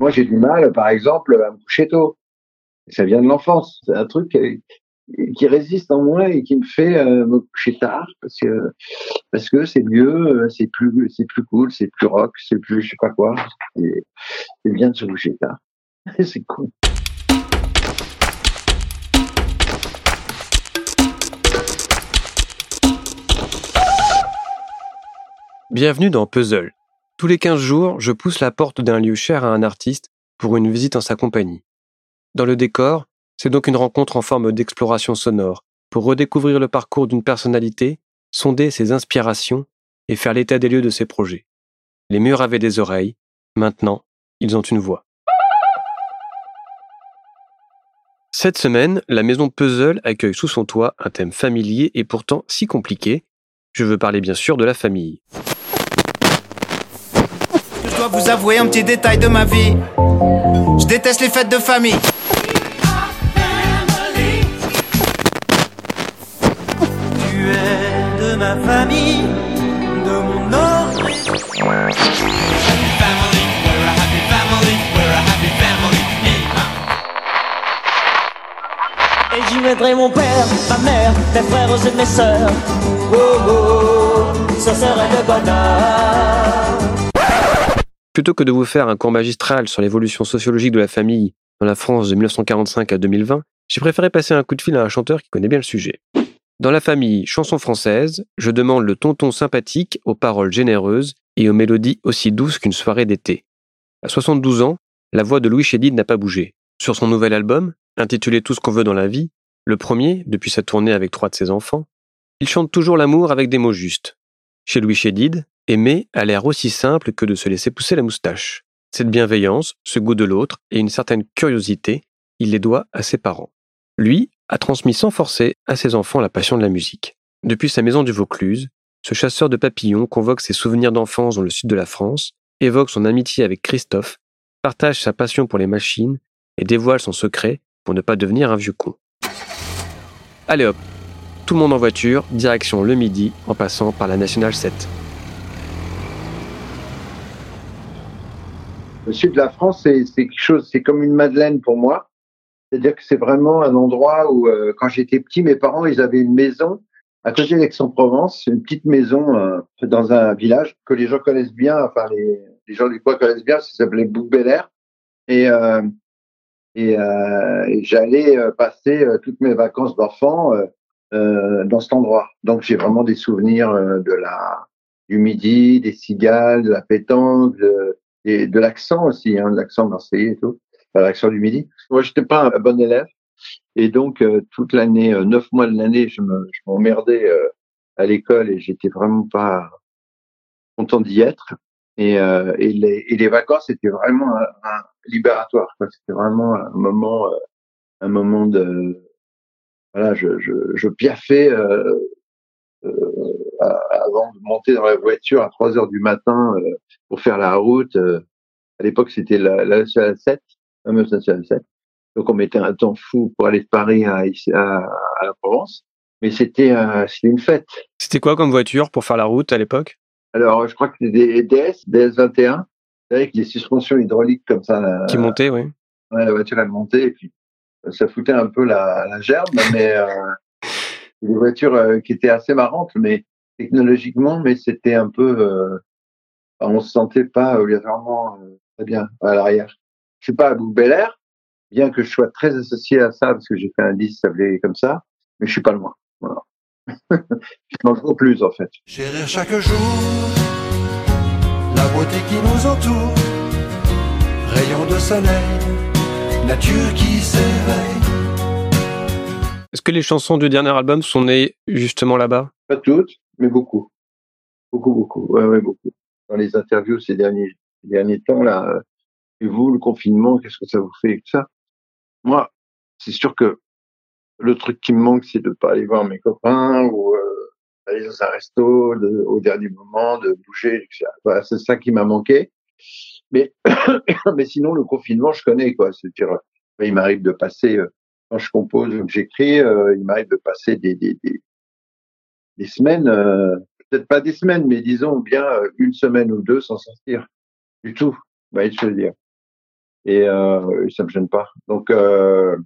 Moi, j'ai du mal, par exemple, à me coucher tôt. Ça vient de l'enfance. C'est un truc qui résiste en moi et qui me fait euh, me coucher tard parce que parce que c'est mieux, c'est plus c'est plus cool, c'est plus rock, c'est plus je sais pas quoi. C'est bien de se coucher tard. c'est cool. Bienvenue dans Puzzle. Tous les 15 jours, je pousse la porte d'un lieu cher à un artiste pour une visite en sa compagnie. Dans le décor, c'est donc une rencontre en forme d'exploration sonore pour redécouvrir le parcours d'une personnalité, sonder ses inspirations et faire l'état des lieux de ses projets. Les murs avaient des oreilles, maintenant, ils ont une voix. Cette semaine, la maison Puzzle accueille sous son toit un thème familier et pourtant si compliqué. Je veux parler bien sûr de la famille vous avouer un petit détail de ma vie. Je déteste les fêtes de famille. Tu es de ma famille, de mon ordre. Et j'y mettrai mon père, ma mère, mes frères et mes sœurs. Oh oh, ce serait le bonheur. Plutôt que de vous faire un cours magistral sur l'évolution sociologique de la famille dans la France de 1945 à 2020, j'ai préféré passer un coup de fil à un chanteur qui connaît bien le sujet. Dans la famille chanson française, je demande le tonton sympathique aux paroles généreuses et aux mélodies aussi douces qu'une soirée d'été. À 72 ans, la voix de Louis Chédid n'a pas bougé. Sur son nouvel album, intitulé Tout ce qu'on veut dans la vie, le premier depuis sa tournée avec trois de ses enfants, il chante toujours l'amour avec des mots justes. Chez Louis Chédid, Aimer a l'air aussi simple que de se laisser pousser la moustache. Cette bienveillance, ce goût de l'autre et une certaine curiosité, il les doit à ses parents. Lui a transmis sans forcer à ses enfants la passion de la musique. Depuis sa maison du Vaucluse, ce chasseur de papillons convoque ses souvenirs d'enfance dans le sud de la France, évoque son amitié avec Christophe, partage sa passion pour les machines et dévoile son secret pour ne pas devenir un vieux con. Allez hop, tout le monde en voiture, direction le midi en passant par la Nationale 7. Le sud de la France, c'est quelque chose, c'est comme une Madeleine pour moi. C'est-à-dire que c'est vraiment un endroit où, euh, quand j'étais petit, mes parents, ils avaient une maison à côté d'Aix-en-Provence, une petite maison euh, dans un village que les gens connaissent bien, enfin les, gens du coin connaissent bien, ça s'appelait bouc Et, et, euh, et j'allais passer toutes mes vacances d'enfant dans cet endroit. Donc j'ai vraiment des souvenirs de la du midi, des cigales, de la pétanque, de, et de l'accent aussi, hein, l'accent marseillais et tout, l'accent du midi. Moi, j'étais pas un bon élève, et donc euh, toute l'année, euh, neuf mois de l'année, je me, je m'emmerdais euh, à l'école et j'étais vraiment pas content d'y être. Et, et, les, et les vacances, c'était vraiment un, un libératoire. C'était vraiment un moment, un moment de, voilà, je, je, je piaffais avant de monter dans la voiture à 3 heures du matin pour faire la route. Euh, à l'époque, c'était la, la nationale 7, la nationale 7. Donc, on mettait un temps fou pour aller de Paris à, à, la Provence. Mais c'était euh, une fête. C'était quoi comme voiture pour faire la route à l'époque? Alors, je crois que c'était des DS, DS21, avec des suspensions hydrauliques comme ça. Qui montaient, oui. Ouais, la voiture, elle montait, et puis ça foutait un peu la, la gerbe, mais euh, des voitures euh, qui étaient assez marrantes, mais technologiquement, mais c'était un peu euh, on se sentait pas obligatoirement euh, très bien à l'arrière. Je suis pas à Bel Air, bien que je sois très associé à ça parce que j'ai fait un disque s'appelait comme ça, mais je suis pas loin. Voilà. je m'en trouve plus en fait. Chérir chaque jour la beauté qui nous entoure, rayon de soleil, nature qui s'éveille. Est-ce que les chansons du dernier album sont nées justement là-bas? Pas toutes, mais beaucoup. Beaucoup, beaucoup. Ouais, ouais, beaucoup dans les interviews ces derniers, derniers temps là. Et vous, le confinement, qu'est-ce que ça vous fait et tout ça? Moi, c'est sûr que le truc qui me manque, c'est de pas aller voir mes copains ou euh, aller dans un resto au dernier moment, de bouger, etc. Voilà, c'est ça qui m'a manqué. Mais, mais sinon, le confinement, je connais quoi. C'est-à-dire, il m'arrive de passer euh, quand je compose j'écris, euh, il m'arrive de passer des, des, des, des semaines euh, peut-être pas des semaines, mais disons bien euh, une semaine ou deux sans sortir du tout. Ce que je veux dire et euh, ça me gêne pas. Donc euh,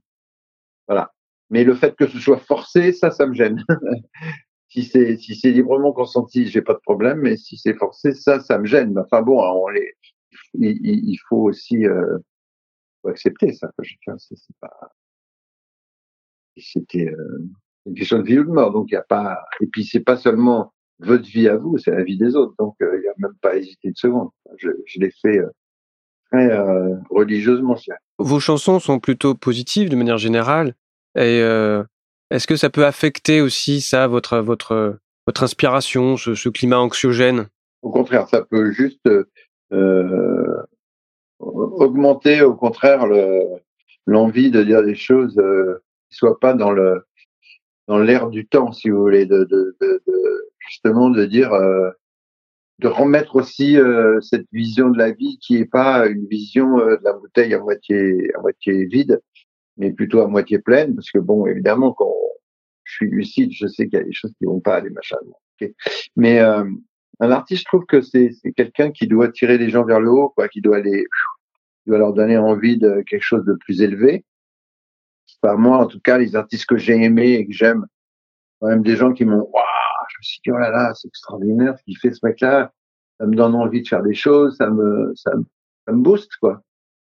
voilà. Mais le fait que ce soit forcé, ça, ça me gêne. si c'est si c'est librement consenti, j'ai pas de problème, mais si c'est forcé, ça, ça me gêne. Enfin bon, on les, il, il faut aussi euh, faut accepter ça. C'est pas, c'était euh, une question de vie ou de mort. Donc il y a pas, et puis c'est pas seulement votre vie à vous, c'est la vie des autres. Donc euh, il y a même pas hésité une seconde. Je, je l'ai fait euh, très euh, religieusement. Vos chansons sont plutôt positives de manière générale. Et euh, est-ce que ça peut affecter aussi ça votre votre votre inspiration, ce, ce climat anxiogène? Au contraire, ça peut juste euh, augmenter, au contraire, le, l'envie de dire des choses euh, qui soient pas dans le dans l'air du temps, si vous voulez, de, de, de, de justement de dire euh, de remettre aussi euh, cette vision de la vie qui est pas une vision euh, de la bouteille à moitié à moitié vide, mais plutôt à moitié pleine, parce que bon, évidemment, quand je suis lucide, je sais qu'il y a des choses qui vont pas aller, machin. Okay. Mais euh, un artiste, je trouve que c'est quelqu'un qui doit tirer les gens vers le haut, quoi, qui doit les, qui doit leur donner envie de quelque chose de plus élevé. Par moi, en tout cas, les artistes que j'ai aimés et que j'aime, quand même des gens qui m'ont, waouh, je me suis dit, oh là là, c'est extraordinaire ce qu'il fait ce mec-là. Ça me donne envie de faire des choses, ça me, ça me, ça me booste, quoi.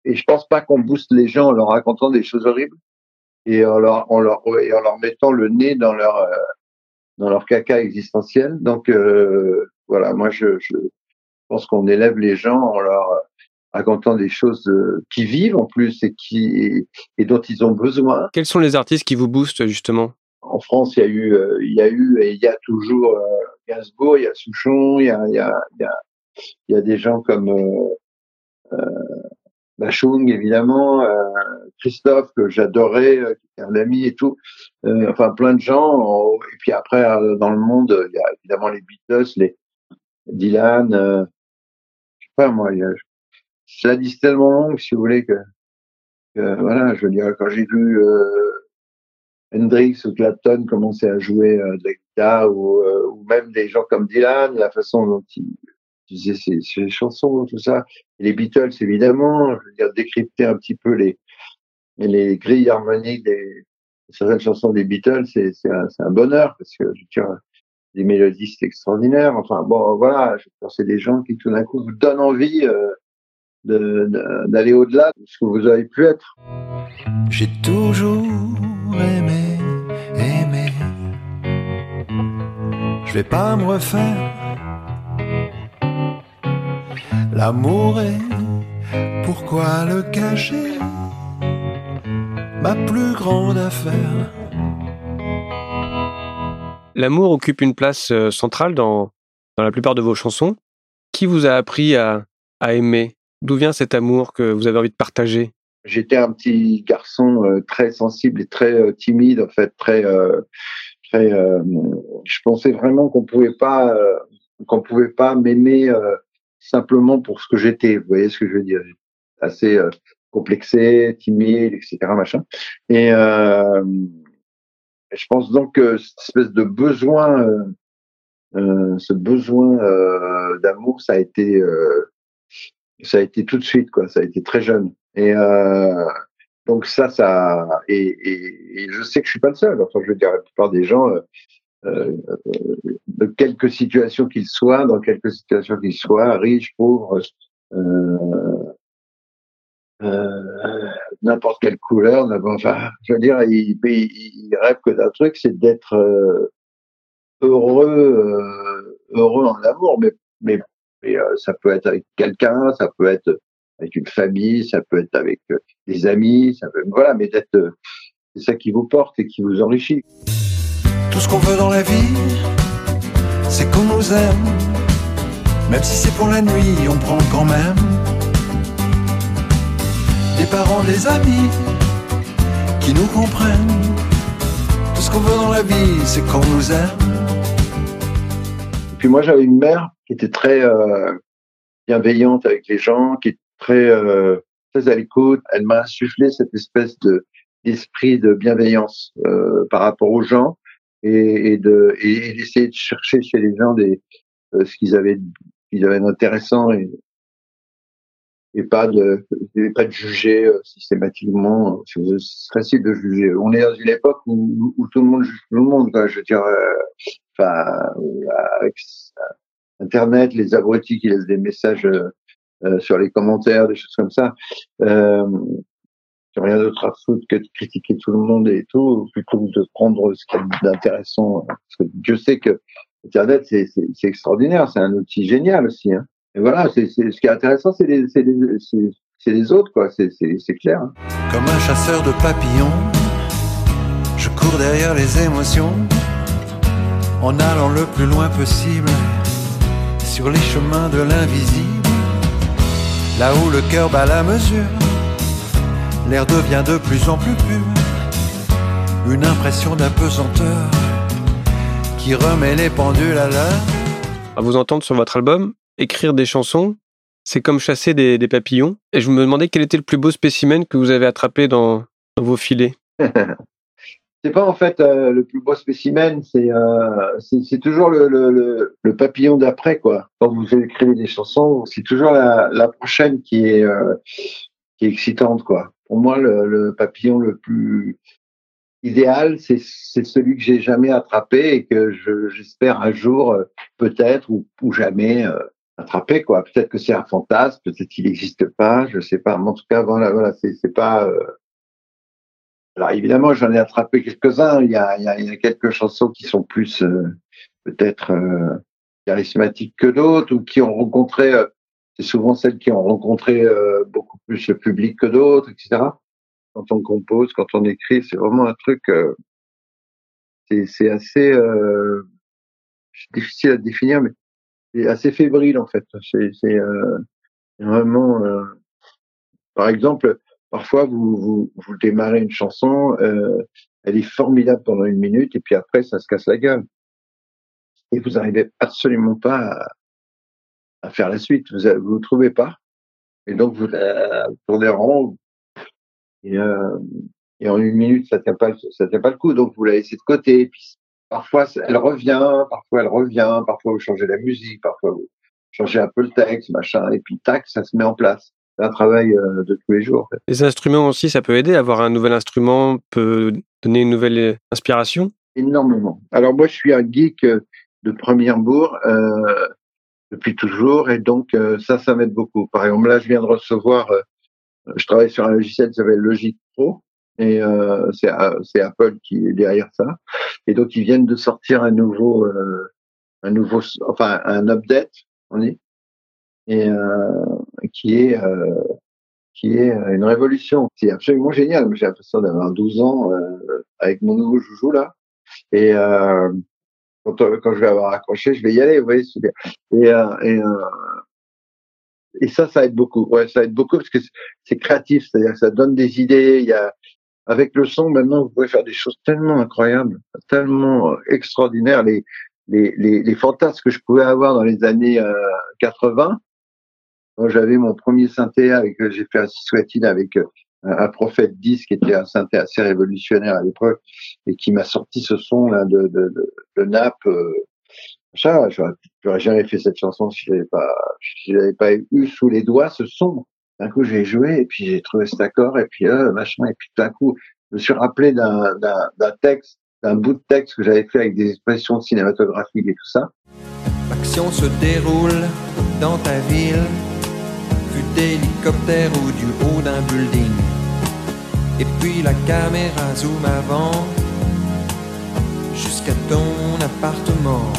Et je pense pas qu'on booste les gens en leur racontant des choses horribles et en leur, en leur, et en leur mettant le nez dans leur, euh, dans leur caca existentiel. Donc, euh, voilà, moi, je, je pense qu'on élève les gens en leur racontant des choses euh, qui vivent en plus et qui, et, et dont ils ont besoin. Quels sont les artistes qui vous boostent, justement? en France, il y a eu, euh, il y a eu et il y a toujours euh, Gainsbourg, il y a Souchon, il y a, il y a, il y a, il y a des gens comme euh, euh, Bachung, évidemment, euh, Christophe que j'adorais, euh, qui un ami et tout. Euh, enfin, plein de gens. Et puis après, euh, dans le monde, il y a évidemment les Beatles, les Dylan. Euh, je sais pas moi, il y a, la liste tellement longue, si vous voulez que, que voilà, je veux dire, quand j'ai vu euh, Hendrix ou Clapton commencer à jouer euh, de la guitare ou, euh, ou même des gens comme Dylan, la façon dont ils faisaient ses, chansons, tout ça. Et les Beatles, évidemment, je veux dire, décrypter un petit peu les, les grilles harmoniques des certaines chansons des Beatles, c'est, un, un bonheur parce que je veux dire, les mélodies, c'est extraordinaire. Enfin, bon, voilà, je c'est des gens qui tout d'un coup vous donnent envie euh, d'aller au-delà de ce que vous avez pu être. J'ai toujours aimé, aimé. Je vais pas me refaire. L'amour est, pourquoi le cacher? Ma plus grande affaire. L'amour occupe une place euh, centrale dans, dans la plupart de vos chansons. Qui vous a appris à, à aimer? D'où vient cet amour que vous avez envie de partager? J'étais un petit garçon euh, très sensible et très euh, timide, en fait, très, euh, très. je pensais vraiment qu'on pouvait pas, qu'on pouvait pas m'aimer simplement pour ce que j'étais. Vous voyez ce que je veux dire? Assez complexé, timide, etc. Machin. Et je pense donc que cette espèce de besoin, ce besoin d'amour, ça a été, ça a été tout de suite, quoi. Ça a été très jeune. Et euh, donc ça, ça, et, et, et, je sais que je suis pas le seul. Enfin, je veux dire, la plupart des gens, euh, euh, de quelque situation qu'ils soient, dans quelque situation qu'ils soient, riches, pauvres, euh, euh, n'importe quelle couleur, enfin, je veux dire, ils, ils, rêvent que d'un truc, c'est d'être heureux, heureux en amour, mais, mais, mais ça peut être avec quelqu'un, ça peut être avec une famille, ça peut être avec euh, des amis, ça peut, voilà, mais d'être, euh, c'est ça qui vous porte et qui vous enrichit. Tout ce qu'on veut dans la vie, c'est qu'on nous aime. Même si c'est pour la nuit, on prend quand même. Des parents, des amis, qui nous comprennent. Tout ce qu'on veut dans la vie, c'est qu'on nous aime. Et puis moi, j'avais une mère qui était très euh, bienveillante avec les gens, qui très euh, très à l'écoute. Elle m'a insufflé cette espèce de d'esprit de bienveillance euh, par rapport aux gens et, et de et, d'essayer de chercher chez les gens des ce qu'ils avaient qu'ils avaient d'intéressant et et pas de pas de juger systématiquement. C'est facile de juger. On est dans une époque où, où tout le monde tout le monde. Quoi. Je veux dire, euh, enfin, avec Internet, les abrutis qui laissent des messages euh, sur les commentaires, des choses comme ça. Euh, rien d'autre à foutre que de critiquer tout le monde et tout, plutôt que de prendre ce qui est d'intéressant. Parce que Dieu sait que Internet, c'est extraordinaire, c'est un outil génial aussi. Hein. Et voilà, c'est ce qui est intéressant, c'est les, les, les, autres, quoi. C'est clair. Hein. Comme un chasseur de papillons, je cours derrière les émotions, en allant le plus loin possible sur les chemins de l'invisible, là où le cœur bat la mesure. L'air devient de plus en plus pur, une impression d'apesanteur qui remet les pendules à l'heure. À vous entendre sur votre album, écrire des chansons, c'est comme chasser des, papillons. Et je me demandais quel était le plus beau spécimen que vous avez attrapé dans, vos filets. c'est pas en fait euh, le plus beau spécimen, c'est euh, c'est toujours le, papillon d'après quoi. Quand vous écrivez des chansons, c'est toujours la, prochaine qui est euh, qui est excitante quoi. Pour moi, le, le papillon le plus idéal, c'est celui que j'ai jamais attrapé et que j'espère un jour peut-être ou, ou jamais attraper quoi. Peut-être que c'est un fantasme, peut-être qu'il n'existe pas, je sais pas. Mais en tout cas, voilà, voilà c'est pas. Euh... Alors évidemment, j'en ai attrapé quelques-uns. Il il il y a quelques chansons qui sont plus euh, peut-être euh, charismatiques que d'autres ou qui ont rencontré. Euh, c'est souvent celles qui ont rencontré euh, beaucoup plus le public que d'autres, etc. Quand on compose, quand on écrit, c'est vraiment un truc. c'est assez difficile à définir, mais c'est assez fébrile en fait. C'est euh, vraiment, euh, par exemple, parfois vous, vous, démarrez une chanson, euh, elle est formidable pendant une minute et puis après ça se casse la gueule. Et vous n'arrivez absolument pas à, faire la suite. Vous ne vous, trouvez pas. Et donc vous euh, tournez rond. Et, euh, et en une minute ça tient pas ça tient pas le coup. Donc vous la laissez de côté. Et puis Parfois, elle revient, parfois elle revient, parfois vous changez la musique, parfois vous changez un peu le texte, machin, et puis tac, ça se met en place. C'est un travail euh, de tous les jours. Les instruments aussi, ça peut aider. Avoir un nouvel instrument peut donner une nouvelle euh, inspiration? Énormément. Alors moi, je suis un geek euh, de première bourg euh, depuis toujours, et donc ça, ça m'aide beaucoup. Par exemple, là, je viens de recevoir, je travaille sur un logiciel qui s'appelle Logic Pro, et euh, c'est Apple qui est derrière ça. Et donc ils viennent de sortir un nouveau, euh, un nouveau, enfin un update, on dit, et euh, qui est euh, qui est une révolution. C'est absolument génial. J'ai l'impression d'avoir 12 ans euh, avec mon nouveau joujou là. Et euh, quand, quand je vais avoir accroché, je vais y aller. Vous voyez, et, et et ça, ça aide beaucoup. Ouais, ça aide beaucoup parce que c'est créatif, c'est-à-dire ça donne des idées. Il y a, avec le son, maintenant, vous pouvez faire des choses tellement incroyables, tellement euh, extraordinaires. Les, les, les, les fantasmes que je pouvais avoir dans les années 80, euh, j'avais mon premier synthé avec, euh, j'ai fait un Swatine avec un prophète 10 qui était un synthé assez révolutionnaire à l'époque et qui m'a sorti ce son là de, de, de, de nappe. ça, j'aurais jamais fait cette chanson si je pas, si j'avais pas eu sous les doigts ce son d'un coup j'ai joué et puis j'ai trouvé cet accord et puis euh, machin et puis d'un coup je me suis rappelé d'un d'un texte d'un bout de texte que j'avais fait avec des expressions cinématographiques et tout ça. L'action se déroule dans ta ville, vue d'hélicoptère ou du haut d'un building. Et puis la caméra zoom avant jusqu'à ton appartement.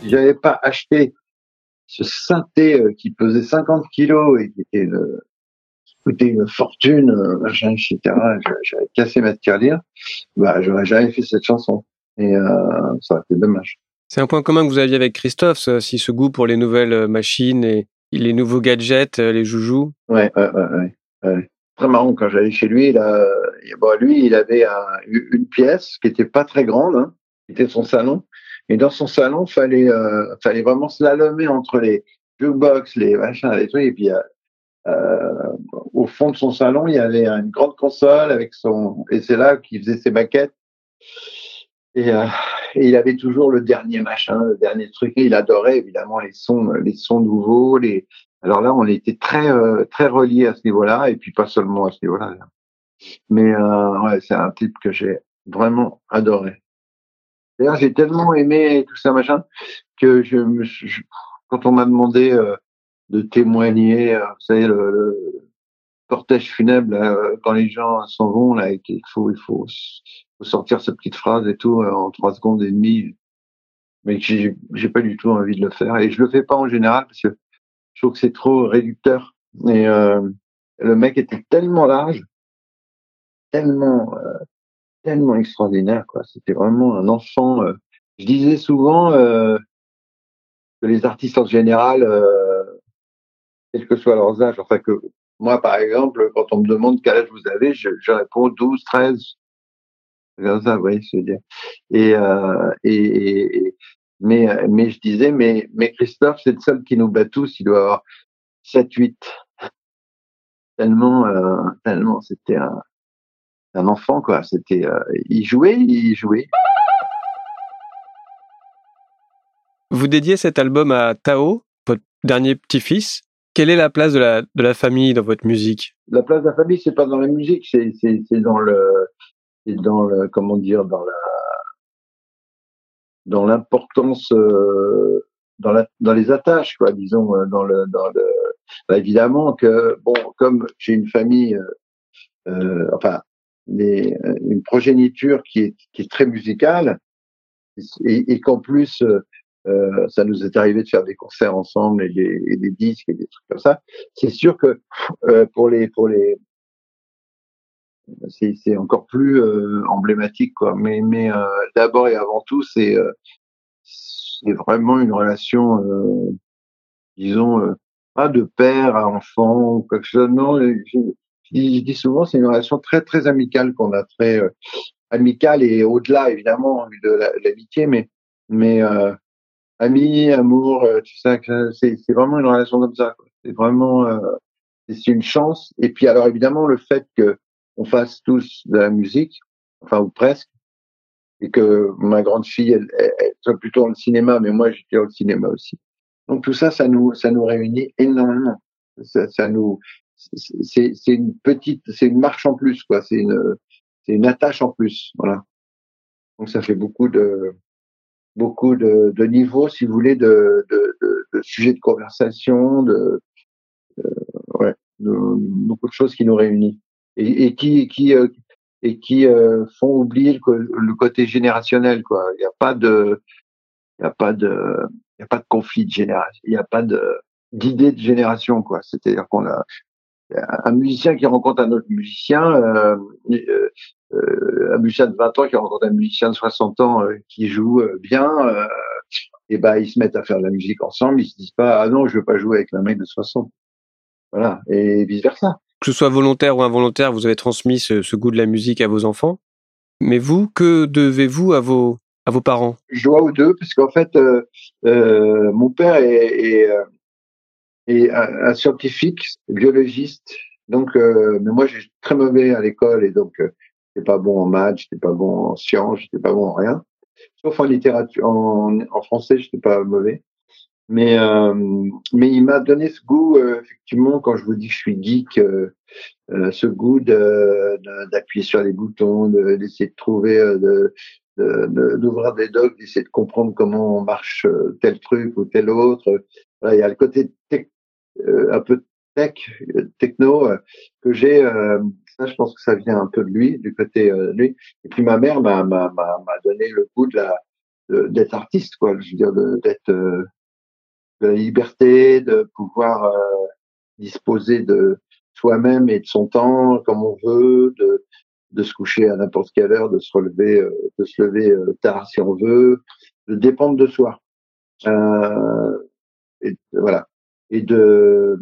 Si j'avais pas acheté ce synthé euh, qui pesait 50 kilos et qui était une, qui coûtait une fortune, euh, machin, etc. J'avais cassé ma tirelire. Bah, j'aurais jamais fait cette chanson. Et euh, ça aurait été dommage. C'est un point commun que vous aviez avec Christophe, si ce goût pour les nouvelles machines et les nouveaux gadgets, les joujoux. Ouais, ouais, ouais. ouais. Très marrant quand j'allais chez lui. Là, bon, lui, il avait un, une pièce qui était pas très grande, hein, qui était son salon, et dans son salon, fallait euh, fallait vraiment slalomer entre les jukebox, les machins, les trucs. Et puis euh, euh, au fond de son salon, il y avait une grande console avec son et c'est là qu'il faisait ses maquettes. Et, euh, il avait toujours le dernier machin, le dernier truc. Il adorait évidemment les sons, les sons nouveaux, les Alors là, on était très euh, très reliés à ce niveau-là, et puis pas seulement à ce niveau-là. Mais euh, ouais, c'est un type que j'ai vraiment adoré. D'ailleurs, j'ai tellement aimé tout ça machin que quand on m'a demandé euh, de témoigner, vous savez, le, cortège funèbre, quand les gens s'en vont, là, et qu'il faut, il faut sortir cette petite phrase et tout en trois secondes et demie, mais j'ai j'ai pas du tout envie de le faire et je le fais pas en général parce que je trouve que c'est trop réducteur. Et euh, le mec était tellement large tellement euh, tellement extraordinaire quoi. C'était vraiment un enfant euh. je disais souvent euh, que les artistes en général euh, quel que soit leurs âges enfin que moi par exemple quand on me demande quel âge vous avez je réponds 12 13 comme ça, que je veux dire. Et, euh, et, et, mais, mais je disais, mais, mais Christophe, c'est le seul qui nous bat tous. Il doit avoir 7, 8. Tellement, euh, tellement, c'était un, un enfant, quoi. C'était, euh, il jouait, il jouait. Vous dédiez cet album à Tao, votre dernier petit-fils. Quelle est la place de la, de la famille dans votre musique? La place de la famille, c'est pas dans la musique, c'est dans le, c'est dans le, comment dire, dans la, dans l'importance, euh, dans la, dans les attaches, quoi, disons, euh, dans le, dans le, bah, évidemment que, bon, comme j'ai une famille, euh, euh, enfin, les, euh, une progéniture qui est, qui est très musicale, et, et qu'en plus, euh, ça nous est arrivé de faire des concerts ensemble et des, et des disques et des trucs comme ça. C'est sûr que pour les, pour les, c'est encore plus euh, emblématique quoi. Mais mais euh, d'abord et avant tout c'est euh, c'est vraiment une relation euh, disons euh, pas de père à enfant ou quelque chose non je, je dis, je dis souvent c'est une relation très très amicale qu'on a très euh, amicale et au-delà évidemment de la- l'amitié mais mais euh, ami amour euh, tu sais que c'est c'est vraiment une relation comme ça quoi. c'est vraiment euh, c'est une chance. Et puis alors évidemment le fait que on fasse tous de la musique, enfin ou presque, et que ma grande fille, elle, elle, elle soit plutôt dans le cinéma, mais moi j'étais dans le cinéma aussi. Donc tout ça, ça nous, ça nous réunit énormément. Ça, ça nous, c'est, une petite, c'est une marche en plus, quoi. C'est une, c'est une attache en plus, voilà. Donc ça fait beaucoup de, beaucoup de, de niveaux, si vous voulez, de, de, de, de sujets de conversation, de, de ouais, de, beaucoup de choses qui nous réunissent et, et qui qui euh, et qui euh, font oublier le, le côté générationnel quoi. Il n'y a pas de il y a pas de il y a pas de conflit de génération il n'y a pas de d'idée de génération quoi. C'est-à-dire qu'on a un musicien qui rencontre un autre musicien euh, euh, euh, un musicien de 20 ans qui rencontre un musicien de 60 ans euh, qui joue bien et ben ils se mettent à faire de la musique ensemble ils se disent pas ah non je veux pas jouer avec un mec de 60 voilà et vice versa Que ce soit volontaire ou involontaire, vous avez transmis ce, goût de la musique à vos enfants. Mais vous, que devez-vous à vos, parents? Je dois aux deux, parce qu'en fait, euh, euh, mon père est, est, euh, est un, scientifique, biologiste. Donc, mais moi, j'étais très mauvais à l'école et donc, j'étais pas bon en maths, j'étais pas bon en sciences, j'étais pas bon en rien. Sauf en littérature, en, en français, j'étais pas mauvais. Mais, euh, mais il m'a donné ce goût, euh, effectivement, quand je vous dis que je suis geek, euh, euh, ce goût d'appuyer sur les boutons, de- d'essayer de trouver, euh, de, de- de- d'ouvrir des docs, d'essayer de comprendre comment marche euh, tel truc ou tel autre. Voilà, il y a le côté tech- un peu tech, techno que j'ai. ça, je pense que ça vient un peu de lui, du côté de lui. Et puis ma mère m'a donné le goût de la d'être artiste, quoi. Je veux dire, d'être de la liberté, de pouvoir euh, disposer de soi-même et de son temps comme on veut, de, de se coucher à n'importe quelle heure, de se relever, euh, de se lever euh, tard si on veut, de dépendre de soi. Et voilà. Et de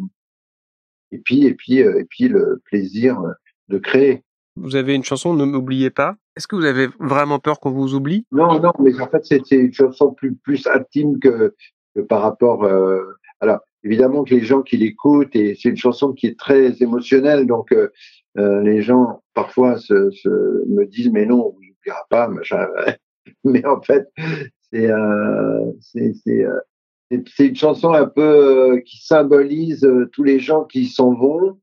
et puis et puis et puis le plaisir de créer. Vous avez une chanson, ne m'oubliez pas. Est-ce que vous avez vraiment peur qu'on vous oublie? Non, non, mais en fait, c'est c'est une chanson plus, plus intime que par rapport. Euh, alors, évidemment que les gens qui l'écoutent, et c'est une chanson qui est très émotionnelle, donc euh, euh, les gens parfois me disent mais non, on vous oubliera pas, mais en fait, c'est euh, euh, une chanson un peu euh, qui symbolise euh, tous les gens qui s'en vont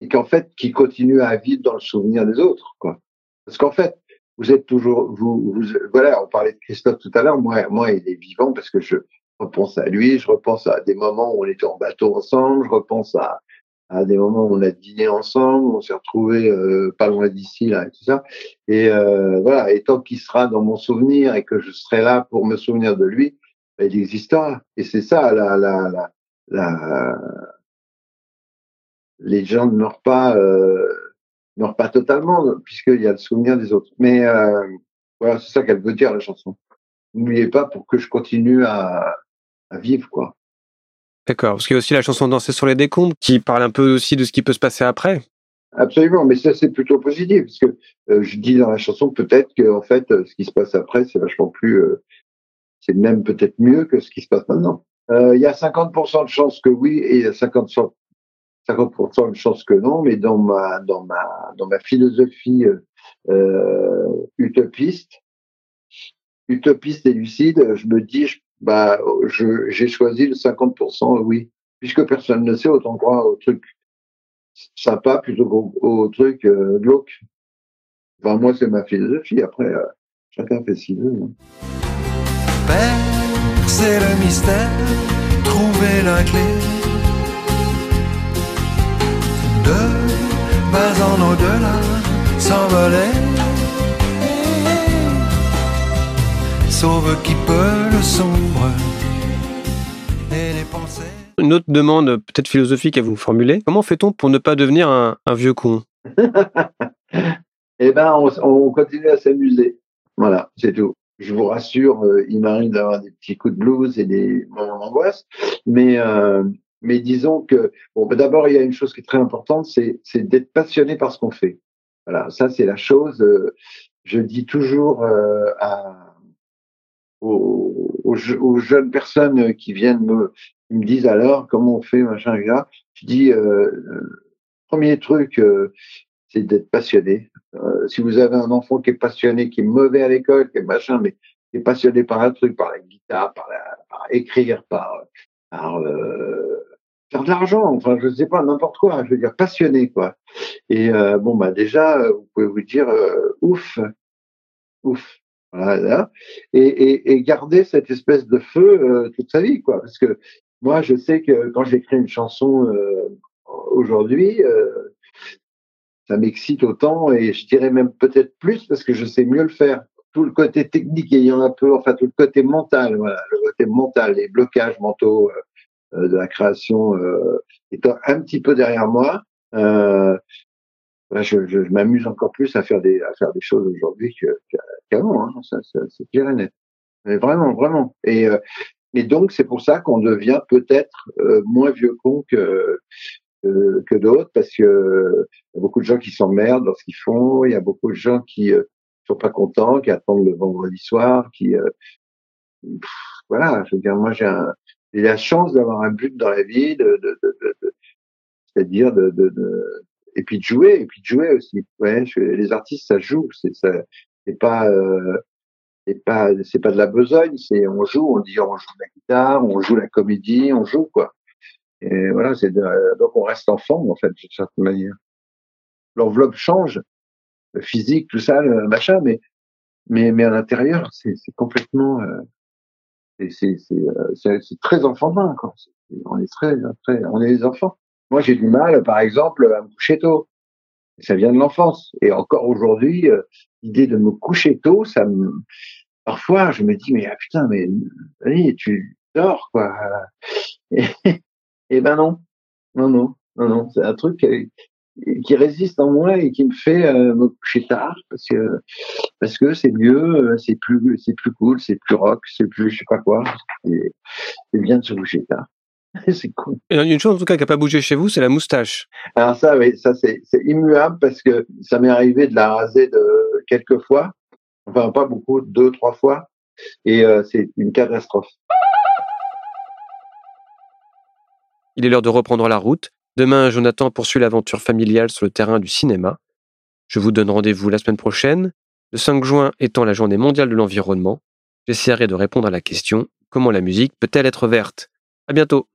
et qu'en fait qui continuent à vivre dans le souvenir des autres, quoi. Parce qu'en fait, vous êtes toujours, vous, vous, voilà, on parlait de Christophe tout à l'heure. Moi, moi, il est vivant parce que je repense à lui, je repense à des moments où on était en bateau ensemble, je repense à, à des moments où on a dîné ensemble, on s'est retrouvés euh, pas loin d'ici là et tout ça. Et euh, voilà, et tant qu'il sera dans mon souvenir et que je serai là pour me souvenir de lui, ben, il existera. Et c'est ça, la, la, la, la, les gens ne meurent pas, euh, meurent pas totalement puisqu'il y a le souvenir des autres. Mais euh, voilà, c'est ça qu'elle veut dire la chanson. N'oubliez pas pour que je continue à, à vivre quoi. D'accord. Parce qu'il y a aussi la chanson Danser sur les décombres qui parle un peu aussi de ce qui peut se passer après. Absolument, mais ça c'est plutôt positif parce que euh, je dis dans la chanson peut-être que en fait euh, ce qui se passe après c'est vachement plus, euh, c'est même peut-être mieux que ce qui se passe maintenant. Euh, Il y a 50% de chances que oui et il y a 50%, 50% de chances que non, mais dans ma dans ma dans ma philosophie euh, utopiste, utopiste et lucide, je me dis je- bah je j'ai choisi le 50% oui, puisque personne ne sait autant croire au truc sympa plutôt qu'au au truc euh, glauque. Enfin, moi, c'est ma philosophie. Après, euh, chacun fait ce qu'il veut. hein. Le mystère, trouver la clé. De bas en au-delà, s'envoler. Sauve qui peut le sombre et les pensées. Une autre demande peut-être philosophique à vous formuler. Comment fait-on pour ne pas devenir un, un vieux con? Eh ben, on, on continue à s'amuser. Voilà, c'est tout. Je vous rassure, euh, il m'arrive d'avoir des petits coups de blues et des moments d'angoisse, mais euh, mais disons que bon, ben, d'abord il y a une chose qui est très importante, c'est d'être passionné par ce qu'on fait. Voilà, ça c'est la chose. euh, je dis toujours euh, à aux, aux, je- aux jeunes personnes qui viennent me qui me disent alors comment on fait machin et je dis euh, premier truc euh, c'est d'être passionné. Euh, si vous avez un enfant qui est passionné, qui est mauvais à l'école, qui est machin, mais qui est passionné par un truc, par la guitare, par, la, par écrire, par, par euh, faire de l'argent, enfin je sais pas, n'importe quoi, je veux dire passionné quoi. Et euh, bon bah déjà, euh, vous pouvez vous dire euh, ouf, ouf. Voilà. Et, garder cette espèce de feu toute sa vie quoi. Parce que moi je sais que quand j'écris une chanson aujourd'hui, ça m'excite autant et je dirais même peut-être plus parce que je sais mieux le faire. Tout le côté technique ayant un peu, enfin tout le côté mental, voilà, le côté mental, les blocages mentaux de la création euh, étant un petit peu derrière moi, euh, je, je, je m'amuse encore plus à faire des à faire des choses aujourd'hui qu'avant. Hein, ça, ça, c'est clair et net. Mais vraiment, vraiment. Et, euh, et donc c'est pour ça qu'on devient peut-être euh, moins vieux con que que, d'autres parce que euh, y a beaucoup de gens qui s'emmerdent dans ce qu'ils font. Il y a beaucoup de gens qui euh, sont pas contents, qui attendent le vendredi soir, qui euh, pff, voilà. Je veux dire, moi j'ai un, j'ai la chance d'avoir un but dans la vie, de, de, de, de- c'est-à-dire de, et puis de jouer, et puis de jouer aussi. Ouais, je- les artistes ça joue, c'est ça, c'est pas euh, c'est pas c'est pas de la besogne, c'est on joue, on dit on joue la guitare, on joue la comédie, on joue quoi. Et voilà, c'est donc on reste enfant en fait d'une certaine manière. L'enveloppe change, le physique, tout ça, le machin, mais mais mais à l'intérieur, c'est c'est complètement, euh, c'est euh, c'est- très enfantin quoi. On est très très, on est des enfants. Moi, j'ai du mal, par exemple, à me coucher tôt. Ça vient de l'enfance. Et encore aujourd'hui, euh, l'idée de me coucher tôt, ça me, parfois, je me dis, mais ah, putain, mais allez, tu dors quoi. Et, et ben non, non, non, non, non. C'est un truc qui résiste en moi et qui me fait euh, me coucher tard parce que parce que c'est mieux, euh, c'est plus c'est plus cool, c'est plus rock, c'est plus je sais pas quoi. C'est bien de se coucher tard. c'est cool. Et Une chose en tout cas qui n'a pas bougé chez vous, c'est la moustache. Alors ça, oui, ça c'est c'est immuable parce que ça m'est arrivé de la raser de quelques fois, enfin pas beaucoup, deux trois fois, et euh, c'est une catastrophe. Il est l'heure de reprendre la route. Demain, Jonathan poursuit l'aventure familiale sur le terrain du cinéma. Je vous donne rendez-vous la semaine prochaine. Le 5 juin étant la journée mondiale de l'environnement, j'essaierai de répondre à la question comment la musique peut-elle être verte? À bientôt